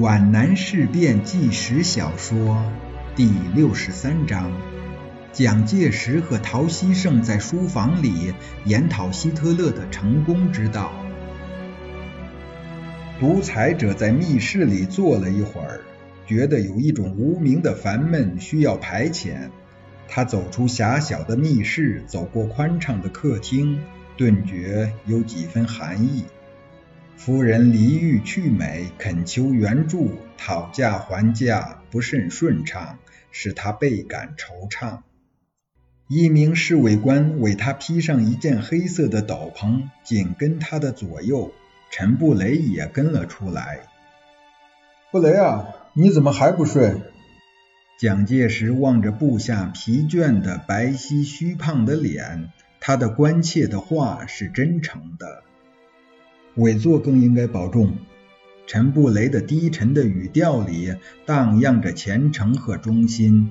皖南事变纪实小说第六十三章：蒋介石和陶希圣在书房里研讨希特勒的成功之道。独裁者在密室里坐了一会儿，觉得有一种无名的烦闷需要排遣。他走出狭小的密室，走过宽敞的客厅，顿觉有几分寒意。夫人离欲去美，恳求援助，讨价还价不甚顺畅，使他倍感惆怅。一名侍卫官为他披上一件黑色的斗篷，紧跟他的左右。陈布雷也跟了出来。布雷啊，你怎么还不睡？蒋介石望着部下疲倦的白皙虚胖的脸，他的关切的话是真诚的。委座更应该保重。陈布雷的低沉的语调里荡漾着虔诚和忠心。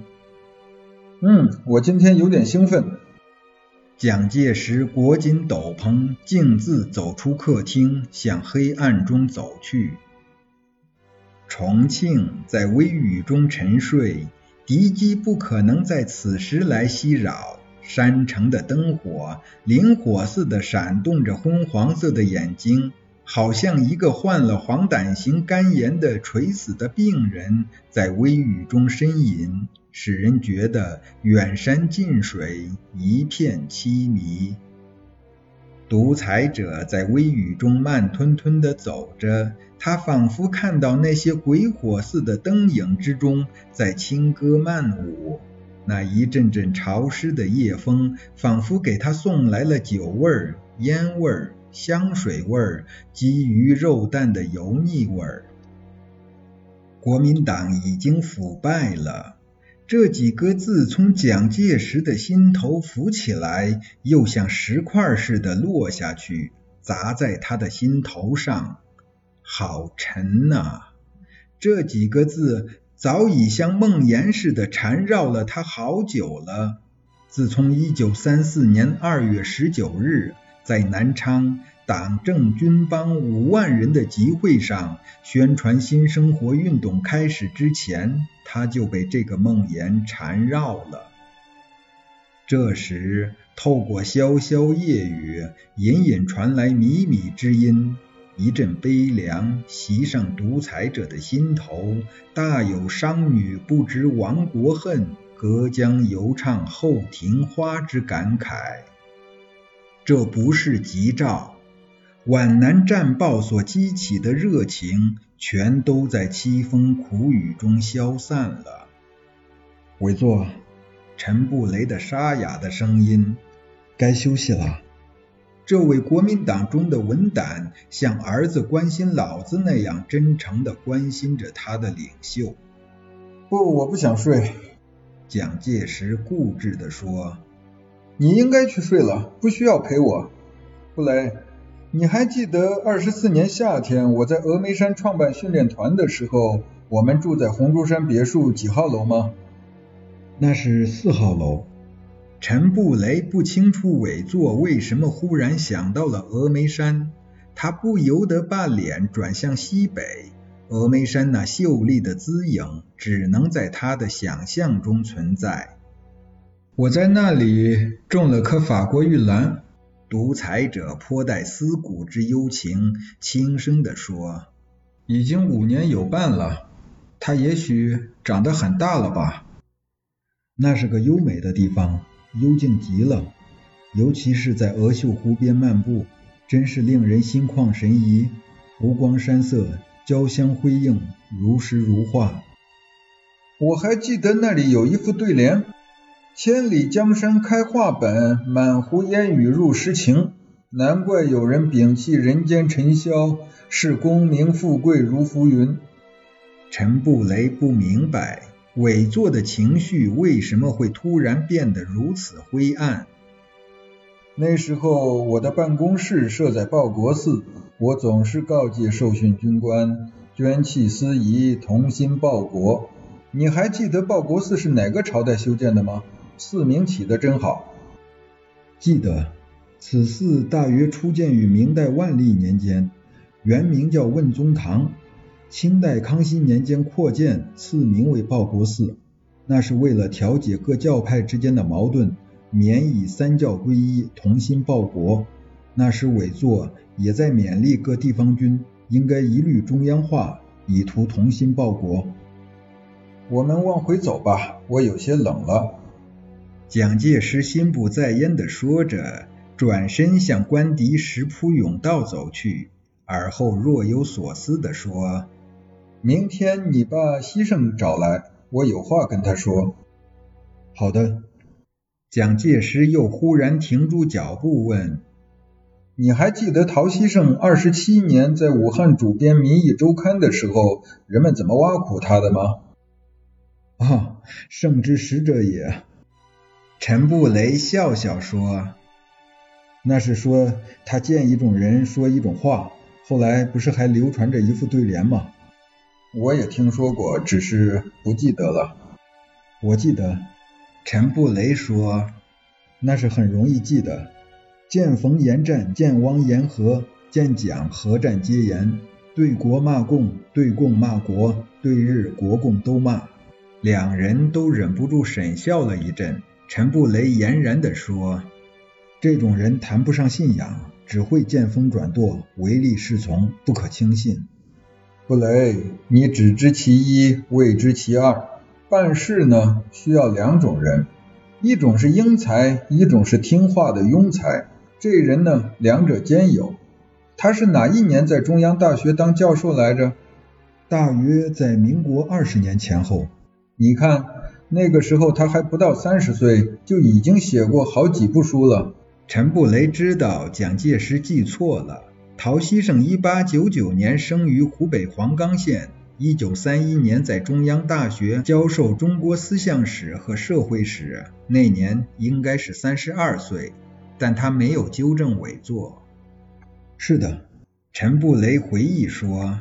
嗯，我今天有点兴奋。蒋介石裹紧斗篷，径自走出客厅，向黑暗中走去。重庆在微雨中沉睡，敌机不可能在此时来袭扰。山城的灯火，灵火似的闪动着昏黄色的眼睛，好像一个患了黄疸型肝炎的垂死的病人，在微雨中呻吟，使人觉得远山近水，一片凄迷。独裁者在微雨中慢吞吞地走着，他仿佛看到那些鬼火似的灯影之中，在轻歌曼舞。那一阵阵潮湿的夜风，仿佛给他送来了酒味、烟味、香水味儿、鸡鱼肉蛋的油腻味儿。国民党已经腐败了，这几个字从蒋介石的心头浮起来，又像石块似的落下去，砸在他的心头上，好沉呐！这几个字。早已像梦魇似的缠绕了他好久了。自从一九三四年二月十九日在南昌党政军帮五万人的集会上宣传新生活运动开始之前，他就被这个梦魇缠绕了。这时，透过潇潇夜雨，隐隐传来靡靡之音。一阵悲凉袭上独裁者的心头，大有商女不知亡国恨，隔江犹唱后庭花之感慨。这不是吉兆，皖南战报所激起的热情，全都在凄风苦雨中消散了。委座，陈布雷的沙哑的声音，该休息了。这位国民党中的文胆，像儿子关心老子那样真诚地关心着他的领袖。不，我不想睡。蒋介石固执地说：“你应该去睡了，不需要陪我。”布雷，你还记得二十四年夏天我在峨眉山创办训练团的时候，我们住在红竹山别墅几号楼吗？那是四号楼。陈布雷不清楚委座为什么忽然想到了峨眉山，他不由得把脸转向西北。峨眉山那秀丽的姿影，只能在他的想象中存在。我在那里种了棵法国玉兰。独裁者颇带思古之幽情，轻声地说：“已经五年有半了，它也许长得很大了吧？那是个优美的地方。”幽静极了，尤其是在鹅秀湖边漫步，真是令人心旷神怡。湖光山色，交相辉映，如诗如画。我还记得那里有一副对联：“千里江山开画本，满湖烟雨入诗情。”难怪有人摒弃人间尘嚣，视功名富贵如浮云。陈布雷不明白。委座的情绪为什么会突然变得如此灰暗？那时候我的办公室设在报国寺，我总是告诫受训军官捐弃司仪，同心报国。你还记得报国寺是哪个朝代修建的吗？寺名起得真好。记得，此寺大约初建于明代万历年间，原名叫问宗堂。清代康熙年间扩建，赐名为报国寺，那是为了调解各教派之间的矛盾，免以三教归一，同心报国。那时委座也在勉励各地方军应该一律中央化，以图同心报国。我们往回走吧，我有些冷了。蒋介石心不在焉地说着，转身向官邸石铺甬道走去，而后若有所思地说。明天你把西圣找来，我有话跟他说。好的。蒋介石又忽然停住脚步，问：“你还记得陶希圣二十七年在武汉主编《民意周刊》的时候，人们怎么挖苦他的吗？”啊，圣之使者也。陈布雷笑笑说：“那是说他见一种人说一种话，后来不是还流传着一副对联吗？”我也听说过，只是不记得了。我记得，陈布雷说，那是很容易记的。见逢言战，见汪言和，见蒋何战皆言。对国骂共，对共骂国，对日国共都骂。两人都忍不住沈笑了一阵。陈布雷俨然地说：“这种人谈不上信仰，只会见风转舵，唯利是从，不可轻信。”布雷，你只知其一，未知其二。办事呢，需要两种人，一种是英才，一种是听话的庸才。这人呢，两者兼有。他是哪一年在中央大学当教授来着？大约在民国二十年前后。你看，那个时候他还不到三十岁，就已经写过好几部书了。陈布雷知道蒋介石记错了。陶希圣一八九九年生于湖北黄冈县，一九三一年在中央大学教授中国思想史和社会史，那年应该是三十二岁，但他没有纠正伪作。是的，陈布雷回忆说，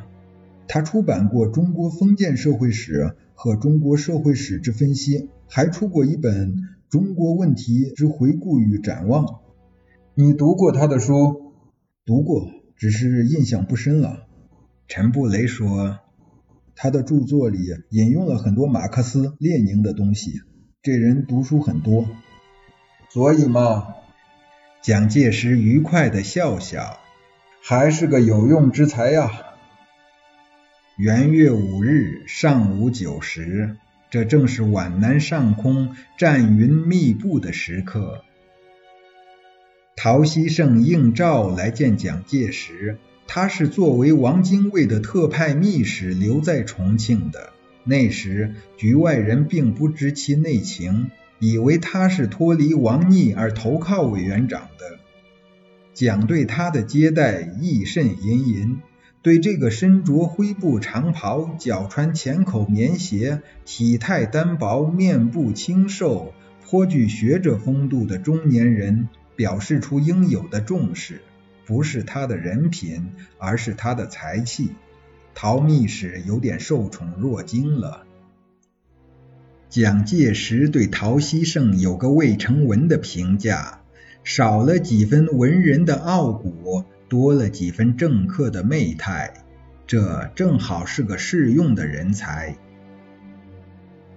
他出版过《中国封建社会史》和《中国社会史之分析》，还出过一本《中国问题之回顾与展望》。你读过他的书？读过。只是印象不深了。陈布雷说，他的著作里引用了很多马克思、列宁的东西。这人读书很多，所以嘛，蒋介石愉快的笑笑，还是个有用之才呀。元月五日上午九时，这正是皖南上空战云密布的时刻。陶希圣应召来见蒋介石，他是作为王精卫的特派密使留在重庆的。那时局外人并不知其内情，以为他是脱离王逆而投靠委员长的。蒋对他的接待亦甚殷殷，对这个身着灰布长袍、脚穿浅口棉鞋、体态单薄、面部清瘦、颇具学者风度的中年人。表示出应有的重视，不是他的人品，而是他的才气。陶密使有点受宠若惊了。蒋介石对陶希圣有个未成文的评价：少了几分文人的傲骨，多了几分政客的媚态。这正好是个适用的人才。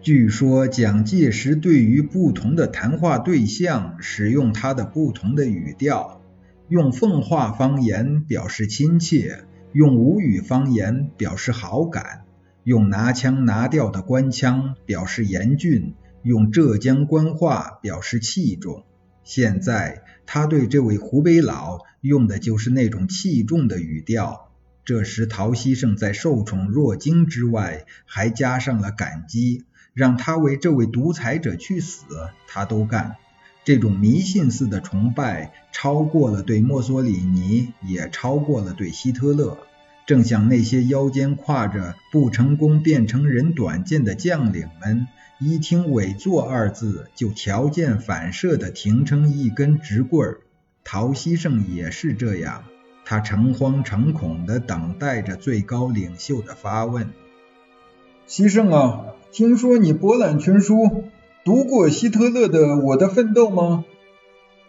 据说蒋介石对于不同的谈话对象使用他的不同的语调，用奉化方言表示亲切，用吴语方言表示好感，用拿腔拿调的官腔表示严峻，用浙江官话表示器重。现在他对这位湖北佬用的就是那种器重的语调。这时陶希圣在受宠若惊之外，还加上了感激。让他为这位独裁者去死，他都干。这种迷信似的崇拜，超过了对墨索里尼，也超过了对希特勒。正像那些腰间挎着“不成功变成人短剑”的将领们，一听“委座”二字，就条件反射地停成一根直棍儿。陶希圣也是这样，他诚惶诚恐地等待着最高领袖的发问：“希圣啊。”听说你博览群书，读过希特勒的《我的奋斗》吗？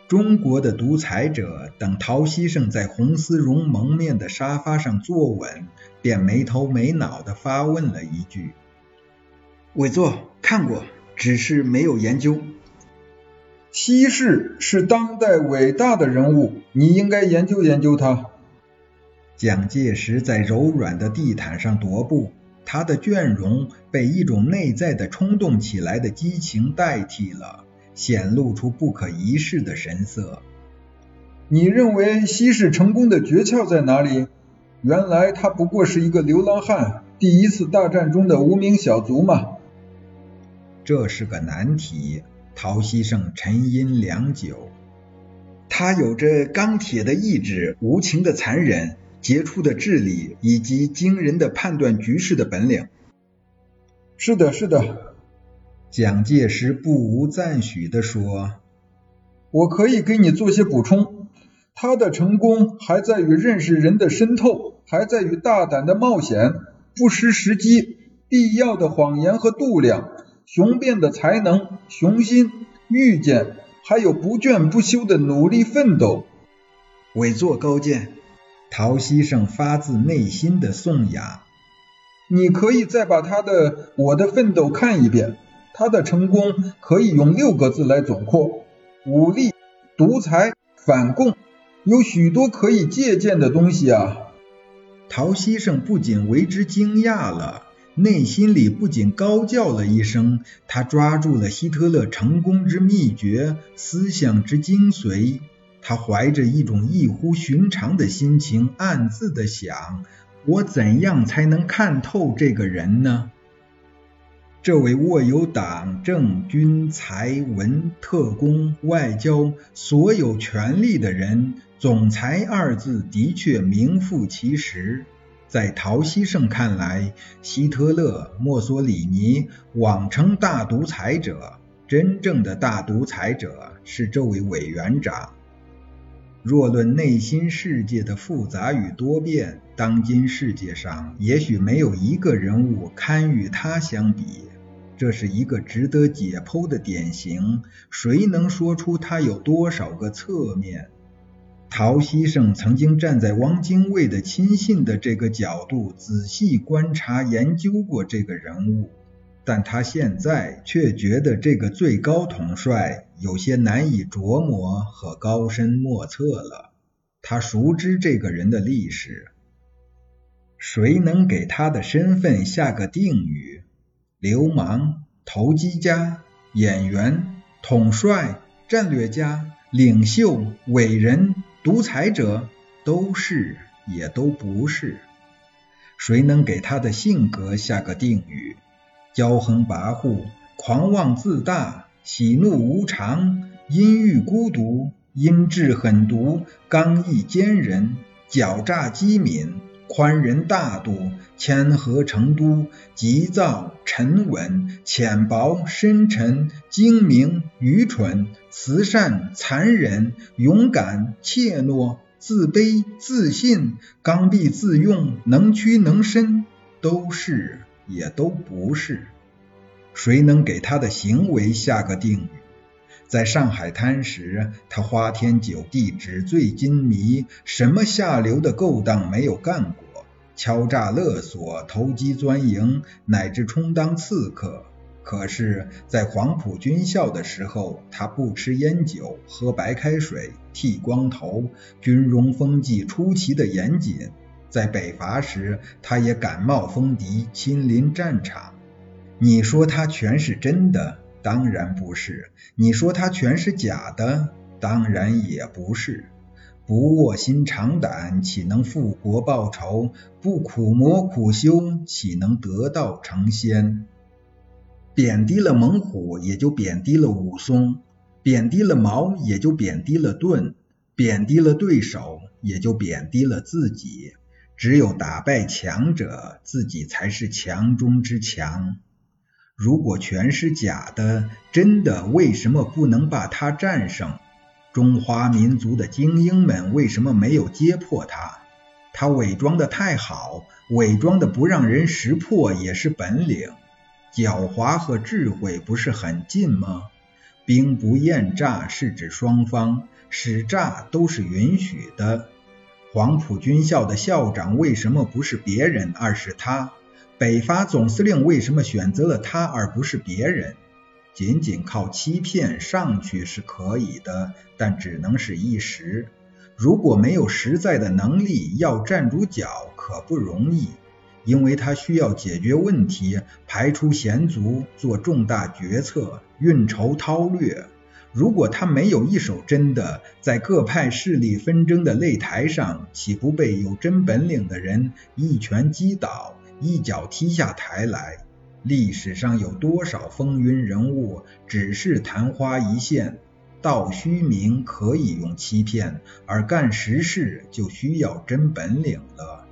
中国的独裁者等陶希圣在红丝绒蒙面的沙发上坐稳，便没头没脑地发问了一句：“委座看过，只是没有研究。西市是当代伟大的人物，你应该研究研究他。”蒋介石在柔软的地毯上踱步，他的倦容被一种内在的冲动起来的激情代替了。显露出不可一世的神色。你认为西市成功的诀窍在哪里？原来他不过是一个流浪汉，第一次大战中的无名小卒嘛。这是个难题。陶希圣沉吟良久。他有着钢铁的意志、无情的残忍、杰出的智力以及惊人的判断局势的本领。是的，是的。蒋介石不无赞许地说：“我可以给你做些补充。他的成功还在于认识人的深透，还在于大胆的冒险，不失时机，必要的谎言和度量，雄辩的才能，雄心、预见，还有不倦不休的努力奋斗。”委座高见。陶希圣发自内心的颂扬。你可以再把他的《我的奋斗》看一遍。他的成功可以用六个字来总括：武力、独裁、反共，有许多可以借鉴的东西啊。陶希圣不仅为之惊讶了，内心里不仅高叫了一声。他抓住了希特勒成功之秘诀，思想之精髓。他怀着一种异乎寻常的心情，暗自的想：我怎样才能看透这个人呢？这位握有党政军财文特工外交所有权力的人，总裁二字的确名副其实。在陶希圣看来，希特勒、墨索里尼网称大独裁者，真正的大独裁者是这位委员长。若论内心世界的复杂与多变，当今世界上也许没有一个人物堪与他相比。这是一个值得解剖的典型，谁能说出他有多少个侧面？陶希圣曾经站在汪精卫的亲信的这个角度仔细观察研究过这个人物，但他现在却觉得这个最高统帅有些难以琢磨和高深莫测了。他熟知这个人的历史，谁能给他的身份下个定语？流氓、投机家、演员、统帅、战略家、领袖、伟人、独裁者，都是也都不是。谁能给他的性格下个定语？骄横跋扈、狂妄自大、喜怒无常、阴郁孤独、阴质狠毒、刚毅坚韧、狡诈机敏。宽仁大度、谦和成都、急躁沉稳、浅薄深沉、精明愚蠢、慈善残忍、勇敢怯懦、自卑自信、刚愎自用、能屈能伸，都是也都不是。谁能给他的行为下个定语？在上海滩时，他花天酒地、纸醉金迷，什么下流的勾当没有干过？敲诈勒索、投机钻营，乃至充当刺客。可是，在黄埔军校的时候，他不吃烟酒，喝白开水，剃光头，军容风纪出奇的严谨。在北伐时，他也感冒风敌，亲临战场。你说他全是真的？当然不是，你说他全是假的，当然也不是。不卧薪尝胆，岂能复国报仇？不苦磨苦修，岂能得道成仙？贬低了猛虎，也就贬低了武松；贬低了矛，也就贬低了盾；贬低了对手，也就贬低了自己。只有打败强者，自己才是强中之强。如果全是假的，真的为什么不能把他战胜？中华民族的精英们为什么没有揭破他？他伪装的太好，伪装的不让人识破也是本领。狡猾和智慧不是很近吗？兵不厌诈是指双方，使诈都是允许的。黄埔军校的校长为什么不是别人，而是他？北伐总司令为什么选择了他而不是别人？仅仅靠欺骗上去是可以的，但只能是一时。如果没有实在的能力，要站住脚可不容易，因为他需要解决问题，排除险阻，做重大决策，运筹韬略。如果他没有一手真的，在各派势力纷争的擂台上，岂不被有真本领的人一拳击倒，一脚踢下台来？历史上有多少风云人物只是昙花一现？道虚名可以用欺骗，而干实事就需要真本领了。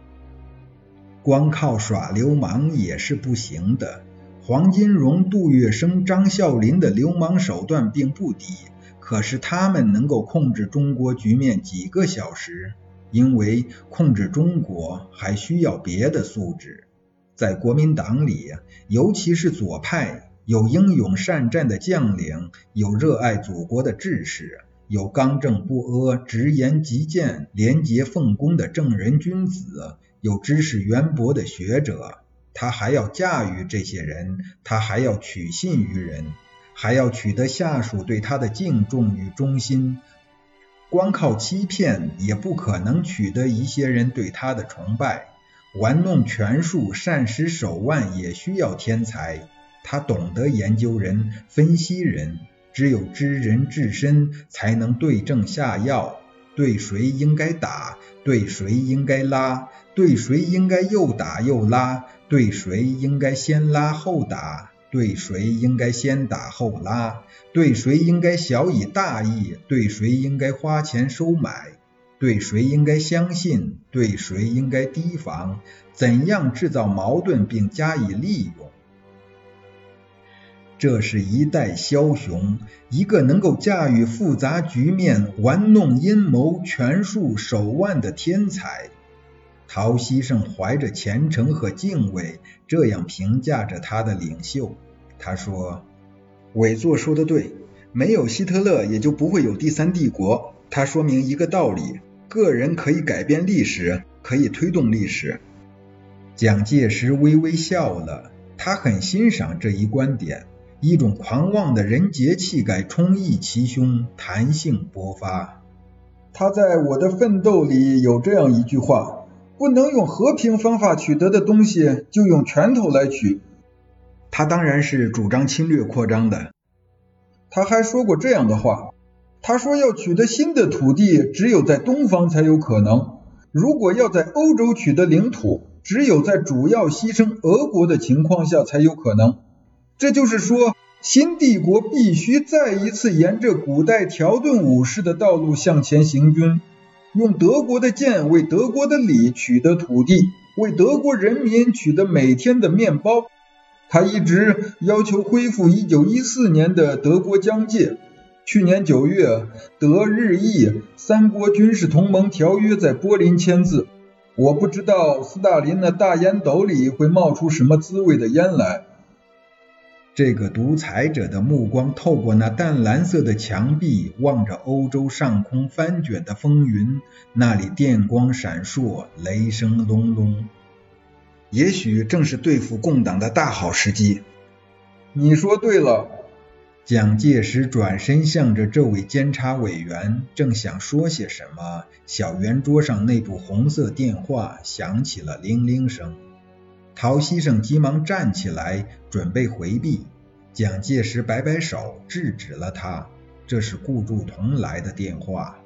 光靠耍流氓也是不行的。黄金荣、杜月笙、张啸林的流氓手段并不低，可是他们能够控制中国局面几个小时？因为控制中国还需要别的素质。在国民党里，尤其是左派，有英勇善战的将领，有热爱祖国的志士，有刚正不阿、直言极谏、廉洁奉公的正人君子，有知识渊博的学者。他还要驾驭这些人，他还要取信于人，还要取得下属对他的敬重与忠心。光靠欺骗，也不可能取得一些人对他的崇拜。玩弄权术、善使手腕也需要天才。他懂得研究人、分析人，只有知人至深，才能对症下药。对谁应该打，对谁应该拉，对谁应该又打又拉，对谁应该先拉后打，对谁应该先打后拉，对谁应该小以大义，对谁应该花钱收买。对谁应该相信，对谁应该提防，怎样制造矛盾并加以利用？这是一代枭雄，一个能够驾驭复杂局面、玩弄阴谋、权术手腕的天才。陶希圣怀着虔诚和敬畏，这样评价着他的领袖。他说：“伟作说的对，没有希特勒，也就不会有第三帝国。他说明一个道理。”个人可以改变历史，可以推动历史。蒋介石微微笑了，他很欣赏这一观点。一种狂妄的人杰气概充溢其胸，弹性勃发。他在我的奋斗里有这样一句话：不能用和平方法取得的东西，就用拳头来取。他当然是主张侵略扩张的。他还说过这样的话。他说：“要取得新的土地，只有在东方才有可能。如果要在欧洲取得领土，只有在主要牺牲俄国的情况下才有可能。这就是说，新帝国必须再一次沿着古代条顿武士的道路向前行军，用德国的剑为德国的礼取得土地，为德国人民取得每天的面包。他一直要求恢复1914年的德国疆界。”去年九月，德日意三国军事同盟条约在柏林签字。我不知道斯大林那大烟斗里会冒出什么滋味的烟来。这个独裁者的目光透过那淡蓝色的墙壁，望着欧洲上空翻卷的风云，那里电光闪烁，雷声隆隆。也许正是对付共党的大好时机。你说对了。蒋介石转身向着这位监察委员，正想说些什么，小圆桌上那部红色电话响起了铃铃声。陶希圣急忙站起来，准备回避。蒋介石摆摆手，制止了他。这是顾祝同来的电话。